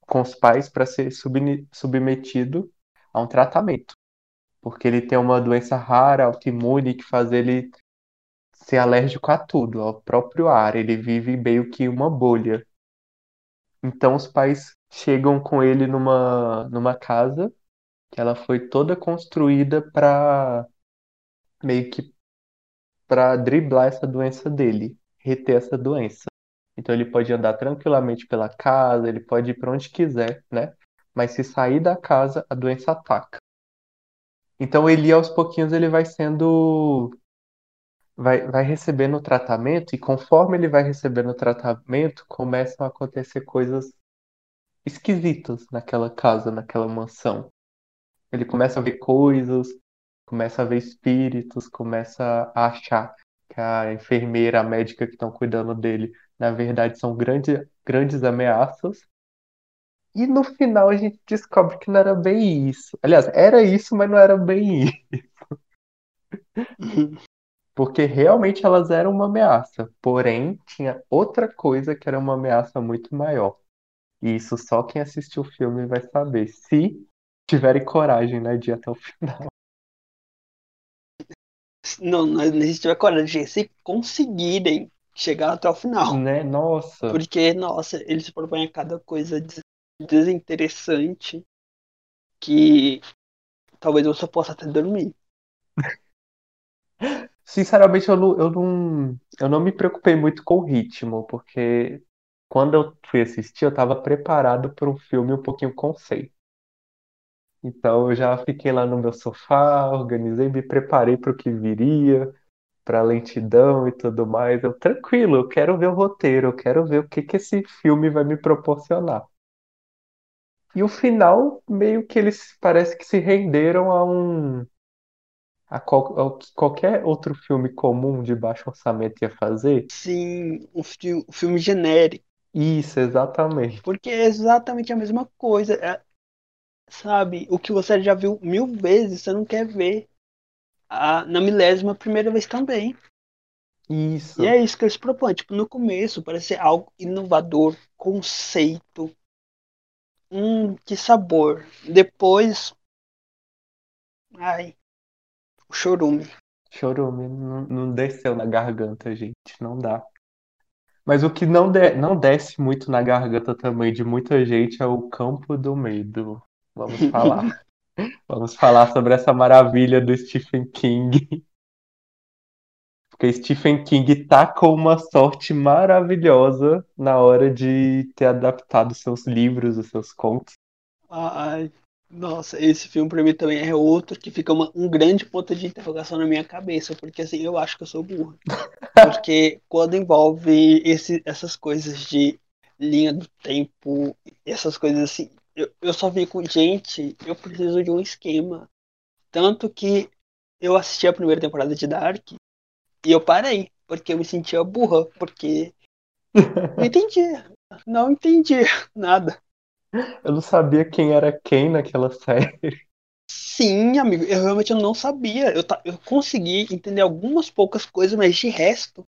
com os pais para ser sub, submetido a um tratamento. Porque ele tem uma doença rara, autoimune, que faz ele ser alérgico a tudo, ao próprio ar. Ele vive meio que uma bolha. Então os pais chegam com ele numa, numa casa que ela foi toda construída para meio que para driblar essa doença dele, reter essa doença. Então ele pode andar tranquilamente pela casa, ele pode ir para onde quiser, né? Mas se sair da casa, a doença ataca. Então ele aos pouquinhos ele vai sendo vai, vai recebendo tratamento e conforme ele vai recebendo tratamento, começam a acontecer coisas esquisitas naquela casa, naquela mansão. Ele começa a ver coisas, começa a ver espíritos, começa a achar que a enfermeira, a médica que estão cuidando dele, na verdade são grande, grandes ameaças. E no final a gente descobre que não era bem isso. Aliás, era isso, mas não era bem isso. Porque realmente elas eram uma ameaça. Porém, tinha outra coisa que era uma ameaça muito maior. E isso só quem assistiu o filme vai saber. Se tiverem coragem, né, de ir até o final. Não, não se tiver coragem, se conseguirem chegar até o final. Né? Nossa. Porque, nossa, eles propõem a cada coisa des- desinteressante que talvez só possa até dormir. Sinceramente, eu não, eu não, eu não me preocupei muito com o ritmo, porque quando eu fui assistir, eu estava preparado para um filme um pouquinho conceito. Então eu já fiquei lá no meu sofá, organizei, me preparei para o que viria, para a lentidão e tudo mais. Eu tranquilo, eu quero ver o roteiro, eu quero ver o que que esse filme vai me proporcionar. E o final, meio que eles parece que se renderam a um a qual- ao que qualquer outro filme comum de baixo orçamento ia fazer. Sim, um fi- um filme genérico. Isso, exatamente. Porque é exatamente a mesma coisa. é- sabe, o que você já viu mil vezes, você não quer ver a, na milésima primeira vez também. Isso. E é isso que eles propõem. Tipo, no começo parece ser algo inovador, conceito. hum, que sabor. Depois, ai, chorume. Chorume, não, não desceu na garganta, gente, não dá. Mas o que não, de- não desce muito na garganta também de muita gente é o Campo do Medo. Vamos falar. Vamos falar sobre essa maravilha do Stephen King. Porque Stephen King tá com uma sorte maravilhosa na hora de ter adaptado seus livros, os seus contos. Ai, nossa, esse filme pra mim também é outro que fica uma- um grande ponto de interrogação na minha cabeça, porque assim, eu acho que eu sou burro. Porque quando envolve esse, essas coisas de linha do tempo, essas coisas assim, eu, eu só fico, gente, eu preciso de um esquema. Tanto que eu assisti a primeira temporada de Dark e eu parei, porque eu me sentia burra, porque não entendia, não entendia nada. Eu não sabia quem era quem naquela série. Sim, amigo, eu realmente não sabia. Eu, ta- eu consegui entender algumas poucas coisas, mas de resto,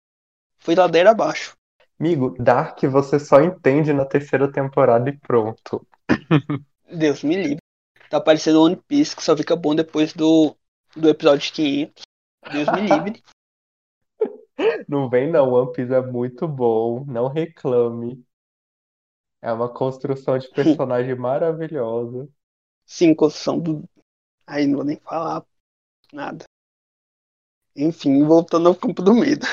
foi ladeira abaixo. Amigo, Dark você só entende na terceira temporada e pronto. Deus me livre. Tá parecendo One Piece que só fica bom depois do, do episódio 500. Deus me livre. Não vem não, One Piece é muito bom, não reclame. É uma construção de personagem maravilhosa. Sim, construção do. Aí não vou nem falar nada. Enfim, voltando ao campo do medo.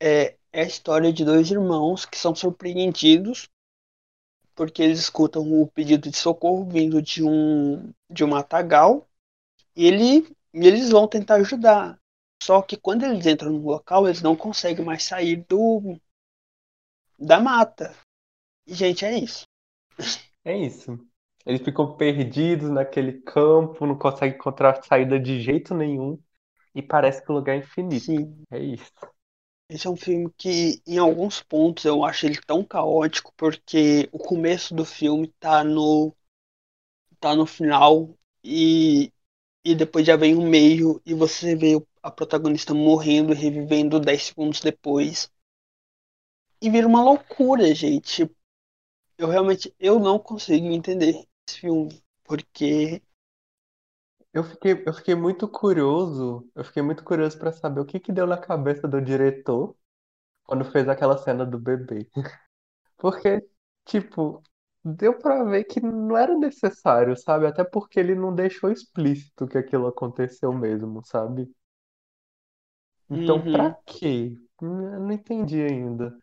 É, é a história de dois irmãos que são surpreendidos porque eles escutam o pedido de socorro vindo de um de um matagal e ele, eles vão tentar ajudar. Só que quando eles entram no local, eles não conseguem mais sair do da mata. E, gente, é isso. É isso. Eles ficam perdidos naquele campo, não conseguem encontrar saída de jeito nenhum. E parece que o lugar é infinito. Sim. É isso. Esse é um filme que, em alguns pontos, eu acho ele tão caótico, porque o começo do filme tá no, tá no final e, e depois já vem o meio e você vê a protagonista morrendo e revivendo 10 segundos depois. E vira uma loucura, gente. Eu realmente eu não consigo entender esse filme, porque Eu fiquei, eu fiquei muito curioso, eu fiquei muito curioso para saber o que que deu na cabeça do diretor quando fez aquela cena do bebê. Porque, tipo, deu pra ver que não era necessário, sabe? Até porque ele não deixou explícito que aquilo aconteceu mesmo, sabe? Então, Uhum. pra quê? Eu não entendi ainda.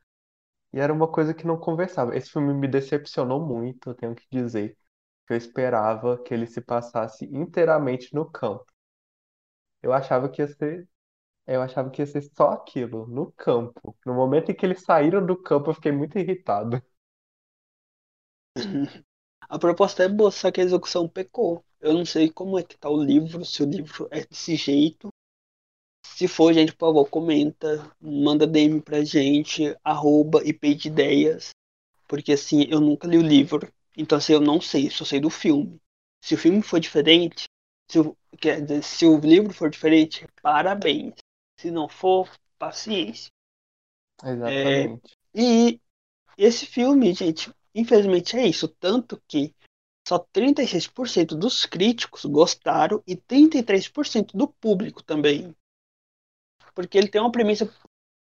E era uma coisa que não conversava. Esse filme me decepcionou muito, eu tenho que dizer. Eu esperava que ele se passasse inteiramente no campo. Eu achava que ia ser, eu achava que ia ser só aquilo, no campo. No momento em que eles saíram do campo, eu fiquei muito irritado. a proposta é boa, só que a execução pecou. Eu não sei como é que tá o livro, se o livro é desse jeito. Se for, gente, por favor, comenta, manda DM pra gente, arroba IP de ideias. Porque assim, eu nunca li o livro, então assim, eu não sei, só sei do filme. Se o filme for diferente, se o, quer dizer, se o livro for diferente, parabéns. Se não for, paciência. Exatamente. E esse filme, gente, infelizmente é isso. Tanto que só 36% dos críticos gostaram e 33% do público também. Porque ele tem uma premissa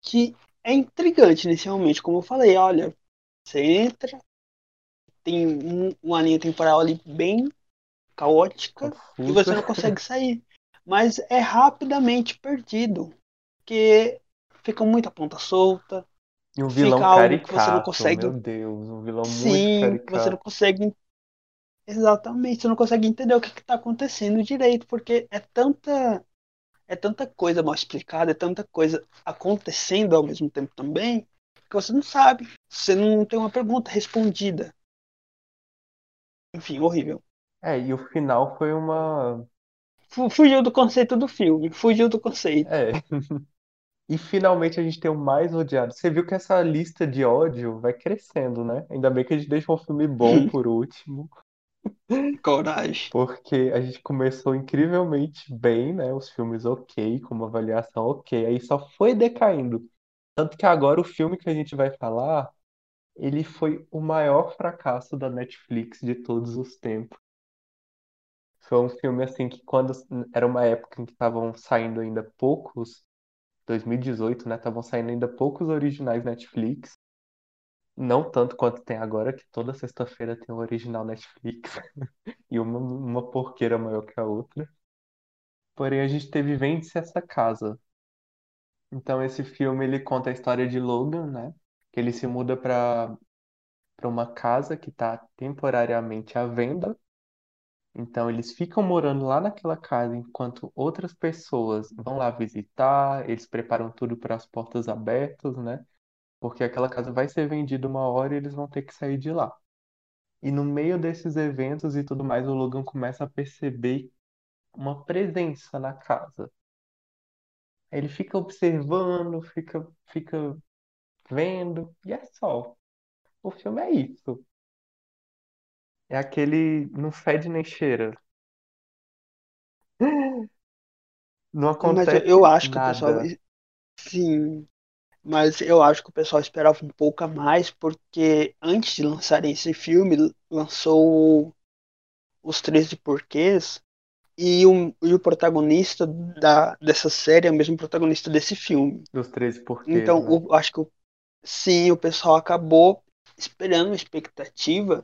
que é intrigante inicialmente. Como eu falei, olha, você entra, tem um- uma linha temporal ali bem caótica e você não consegue sair. Mas é rapidamente perdido. Porque fica muita ponta solta. E um vilão fica algo que você não caricato, consegue. meu Deus, um vilão muito Sim, caricato. você não consegue. Exatamente, você não consegue entender o que está acontecendo direito, porque é tanta. É tanta coisa mal explicada, é tanta coisa acontecendo ao mesmo tempo também, que você não sabe. Você não tem uma pergunta respondida. Enfim, horrível. É, e o final foi uma. Fu- Fugiu do conceito do filme, fugiu do conceito. É. E finalmente a gente tem o mais odiado. Você viu que essa lista de ódio vai crescendo, né? Ainda bem que a gente deixou um filme bom por último. Coragem. Porque a gente começou incrivelmente bem, né? Os filmes ok, com uma avaliação ok. Aí só foi decaindo. Tanto que agora o filme que a gente vai falar ele foi o maior fracasso da Netflix de todos os tempos. Foi um filme assim que quando era uma época em que estavam saindo ainda poucos, 2018, né? Estavam saindo ainda poucos originais Netflix. Não tanto quanto tem agora, que toda sexta-feira tem um original Netflix e uma, uma porqueira maior que a outra. Porém, a gente teve Vende-se essa casa. Então, esse filme ele conta a história de Logan, né? Que ele se muda para para uma casa que está temporariamente à venda. Então, eles ficam morando lá naquela casa enquanto outras pessoas vão lá visitar, eles preparam tudo para as portas abertas, né? Porque aquela casa vai ser vendida uma hora e eles vão ter que sair de lá. E no meio desses eventos e tudo mais, o Logan começa a perceber uma presença na casa. Ele fica observando, fica, fica vendo, e é só. O filme é isso. É aquele não fede nem cheira. Não Mas eu, acontece eu acho que o pessoal. nada. Sim, mas eu acho que o pessoal esperava um pouco a mais, porque antes de lançarem esse filme, lançou Os 13 Porquês, e o, e o protagonista da, dessa série é o mesmo protagonista desse filme. Dos 13 porquês, Então, né? o- acho que o- sim, o pessoal acabou esperando uma expectativa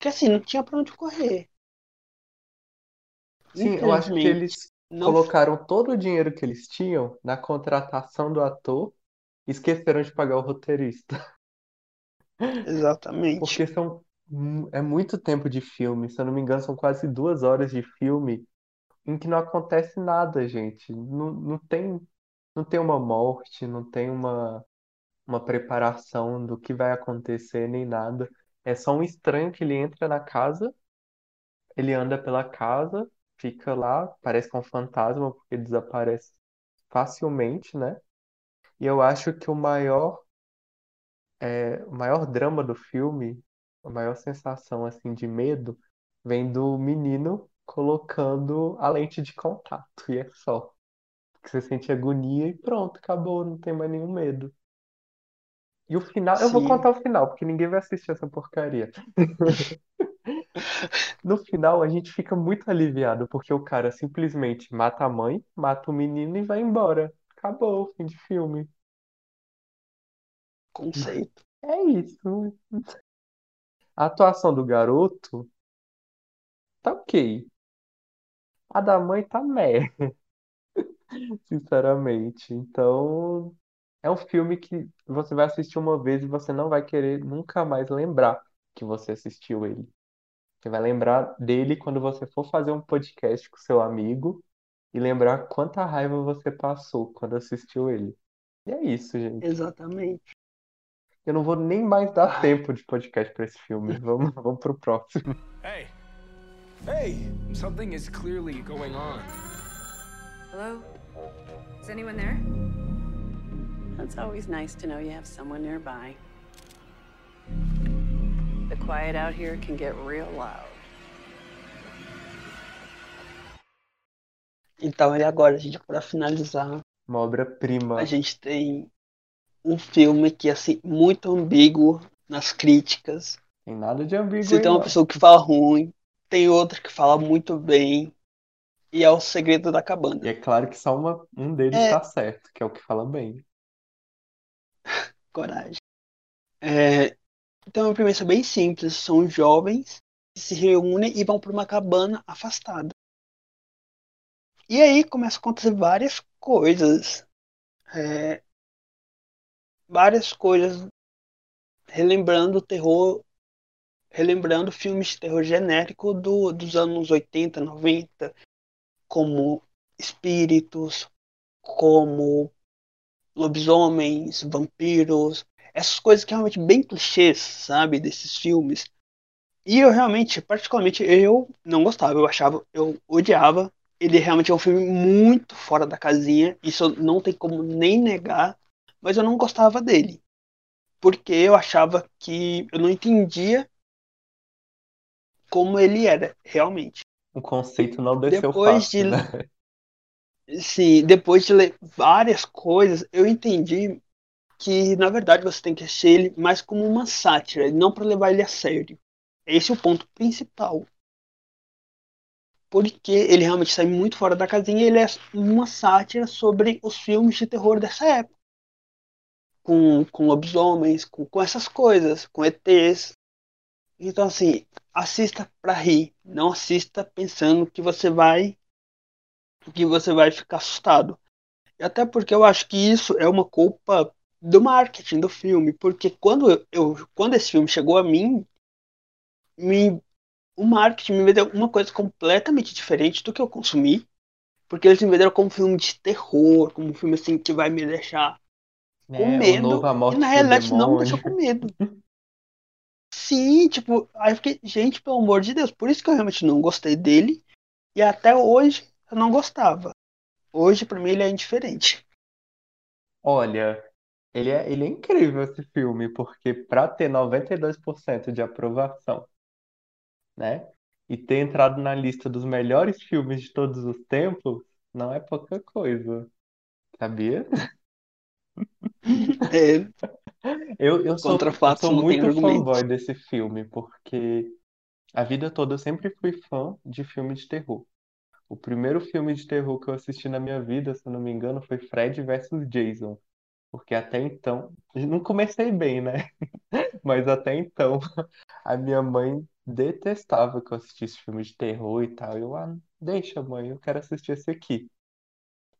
que assim, não tinha pra onde correr. Sim, eu acho que eles não colocaram todo o dinheiro que eles tinham na contratação do ator esqueceram de pagar o roteirista. exatamente. Porque são, é muito tempo de filme, se eu não me engano, são quase duas horas de filme em que não acontece nada, gente. Não, não tem, não tem uma morte, não tem uma, uma preparação do que vai acontecer, nem nada. É só um estranho que ele entra na casa, ele anda pela casa, fica lá, parece que é um fantasma, porque desaparece facilmente, né? E eu acho que o maior, é, o maior drama do filme, a maior sensação assim de medo, vem do menino colocando a lente de contato, e é só. Porque você sente agonia e pronto, acabou, não tem mais nenhum medo. E o final, eu vou Sim, contar o final, porque ninguém vai assistir essa porcaria. No final, a gente fica muito aliviado, porque o cara simplesmente mata a mãe, mata o menino e vai embora. Acabou, fim de filme. conceito. É isso. A atuação do garoto tá ok. A da mãe tá meh, sinceramente. Então, é um filme que você vai assistir uma vez e você não vai querer nunca mais lembrar que você assistiu ele. Você vai lembrar dele quando você for fazer um podcast com seu amigo e lembrar quanta raiva você passou quando assistiu ele. E é isso, gente. Exatamente. Eu não vou nem mais dar Ah, tempo de podcast pra esse filme. Vamos, vamos pro próximo. Hey! Hey! Something is clearly going on. Hello? Is anyone there? It's always nice to know you have someone nearby. The quiet out here can get real loud. Então, e agora, gente, para finalizar, Uma a obra-prima. gente tem um filme que é assim, muito ambíguo nas críticas. Tem nada de ambíguo Se aí, tem uma não. pessoa que fala ruim, tem outra que fala muito bem. E é o segredo da E cabana. é claro que só uma, um deles É, tá certo, que é o que fala bem. coragem. É, então, é uma premissa bem simples. São jovens que se reúnem e vão para uma cabana afastada. E aí começam a acontecer várias coisas. É, várias coisas relembrando o terror, relembrando filmes de terror genérico do, dos anos 80, 90, como espíritos, como lobisomens, vampiros, essas coisas que realmente bem clichês, sabe, desses filmes. E eu realmente, particularmente, eu não gostava, eu achava, eu odiava. Ele realmente é um filme muito fora da casinha, isso não tem como nem negar, mas eu não gostava dele. Porque eu achava que eu não entendia como ele era, realmente. O conceito não desceu Depois fácil, de, né? sim, depois de ler várias coisas, eu entendi que, na verdade, você tem que assistir ele mais como uma sátira, e não para levar ele a sério. Esse é o ponto principal. Porque ele realmente sai muito fora da casinha ele é uma sátira sobre os filmes de terror dessa época. Com, com lobisomens, com, com essas coisas, com ETs. Então, assim, assista pra rir. Não assista pensando que você vai. que você vai ficar assustado. E até porque eu acho que isso é uma culpa do marketing do filme. Porque quando, eu quando esse filme chegou a mim, me, o marketing me vendeu uma coisa completamente diferente do que eu consumi. Porque eles me venderam como um filme de terror, como um filme assim que vai me deixar com É, o medo. E na realidade não me deixou com medo. Sim, tipo, aí eu fiquei, gente, pelo amor de Deus, por isso que eu realmente não gostei dele. E até hoje eu não gostava. Hoje, pra mim, ele é indiferente. Olha, ele é, ele é incrível esse filme, porque para ter 92% de aprovação, né? E ter entrado na lista dos melhores filmes de todos os tempos, não é pouca coisa. Sabia? É, Eu, eu sou, contra eu fatos sou muito argumento. fanboy desse filme, porque a vida toda eu sempre fui fã de filme de terror. O primeiro filme de terror que eu assisti na minha vida, se eu não me engano, foi Fred versus Jason. Porque até então, não comecei bem, né? Mas até então, a minha mãe detestava que eu assistisse filme de terror e tal. Eu, ah, deixa, mãe, eu quero assistir esse aqui.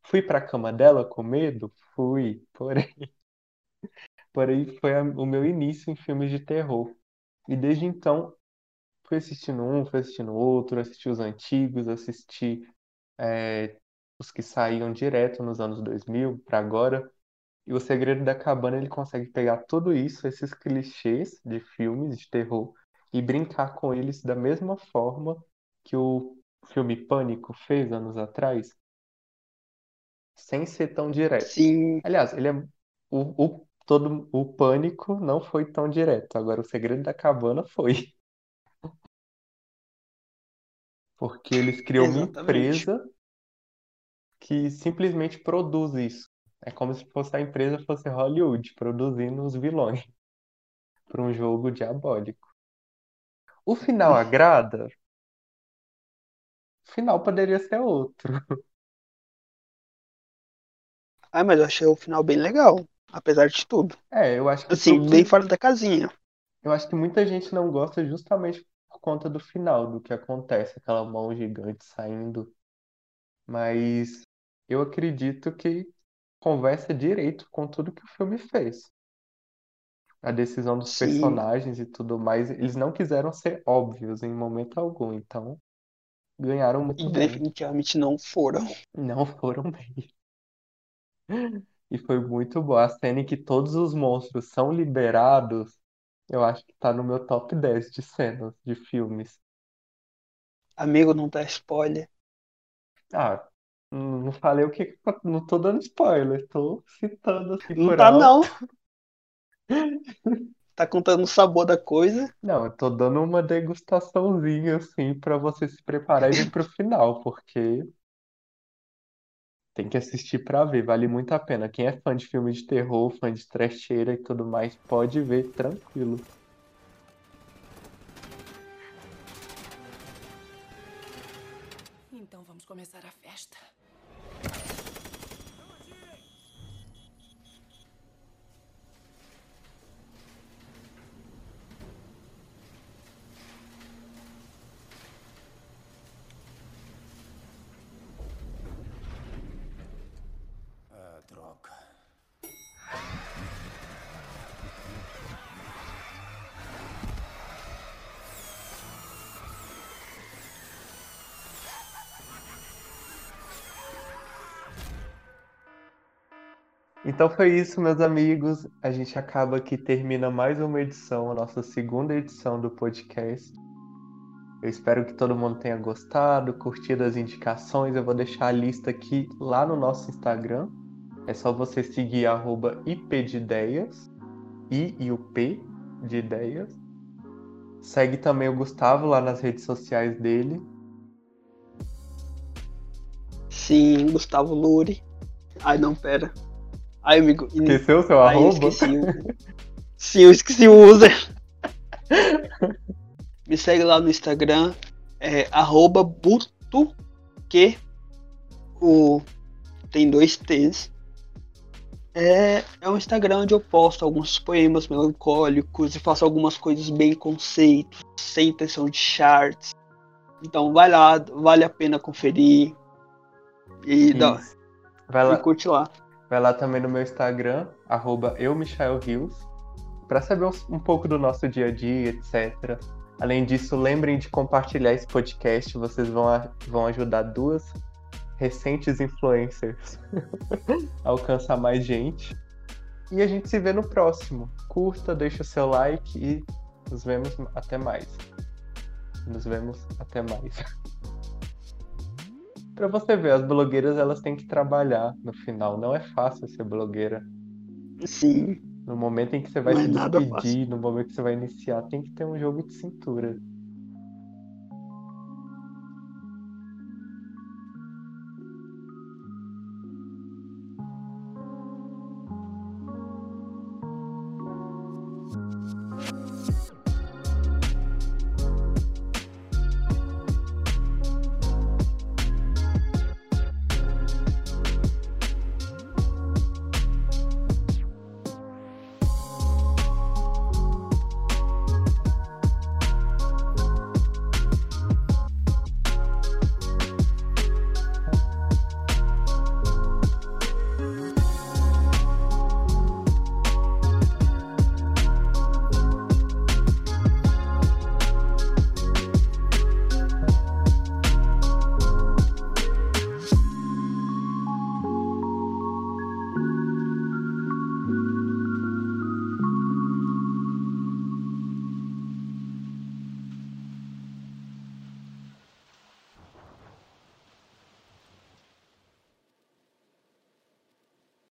Fui pra cama dela com medo? Fui, porém, porém foi a- o meu início em filmes de terror. E desde então, fui assistindo um, fui assistindo outro, assisti os antigos, assisti é, os que saíam direto nos anos 2000 para agora. E o Segredo da Cabana ele consegue pegar tudo isso, esses clichês de filmes de terror, e brincar com eles da mesma forma que o filme Pânico fez anos atrás, sem ser tão direto. Sim, Aliás, ele é o, o todo o Pânico não foi tão direto. Agora o Segredo da Cabana foi, porque eles criam uma empresa que simplesmente produz isso. É como se fosse a empresa fosse Hollywood produzindo os vilões para um jogo diabólico. O final agrada? O final poderia ser outro. Ah, mas eu achei o final bem legal, apesar de tudo. É, eu acho que Assim, pro bem fora da casinha. eu acho que muita gente não gosta justamente por conta do final, do que acontece, aquela mão gigante saindo. Mas eu acredito que conversa direito com tudo que o filme fez. A decisão dos Sim, personagens e tudo mais, eles não quiseram ser óbvios em momento algum, então ganharam e muito bem. definitivamente não foram. Não foram bem. E foi muito boa. A cena em que todos os monstros são liberados, eu acho que tá no meu top 10 de cenas de filmes. Amigo, não dá spoiler. Ah, não falei o que, não tô dando spoiler, tô citando assim Não por tá, não. Tá contando o sabor da coisa. Não, eu tô dando uma degustaçãozinha assim pra você se preparar e vir pro final, porque tem que assistir pra ver, vale muito a pena. Quem é fã de filme de terror, fã de trecheira e tudo mais, pode ver tranquilo. Então vamos começar a festa. Então foi isso, meus amigos. A gente acaba aqui, termina mais uma edição, a nossa segunda edição do podcast. Eu espero que todo mundo tenha gostado, curtido as indicações. Eu vou deixar a lista aqui lá no nosso Instagram. É só você seguir arroba IP de ideias, I e o P de ideias. Segue também o Gustavo lá nas redes sociais dele. Sim, Gustavo Luri. Ai, não, pera. Ai, amigo. Esqueceu o seu eu arroba? esqueci o- Sim, eu esqueci o user. Me segue lá no Instagram, é arroba buto, que o, tem dois T's. É, é um Instagram onde eu posto alguns poemas melancólicos e faço algumas coisas bem conceitos, sem intenção de charts. Então vai lá, vale a pena conferir. E, dá. Vai lá, e curte lá. Vai lá também no meu Instagram, arroba eu, Michael Rios, para saber um, um pouco do nosso dia a dia, etc. Além disso, lembrem de compartilhar esse podcast, vocês vão, a- vão ajudar duas recentes influencers a alcançar mais gente. E a gente se vê no próximo. Curta, deixa o seu like e nos vemos até mais. Nos vemos até mais. Pra você ver, as blogueiras elas têm que trabalhar no final. Não é fácil ser blogueira. Sim. No momento em que você vai Não é se nada despedir, no momento que você vai iniciar, tem que ter um jogo de cintura.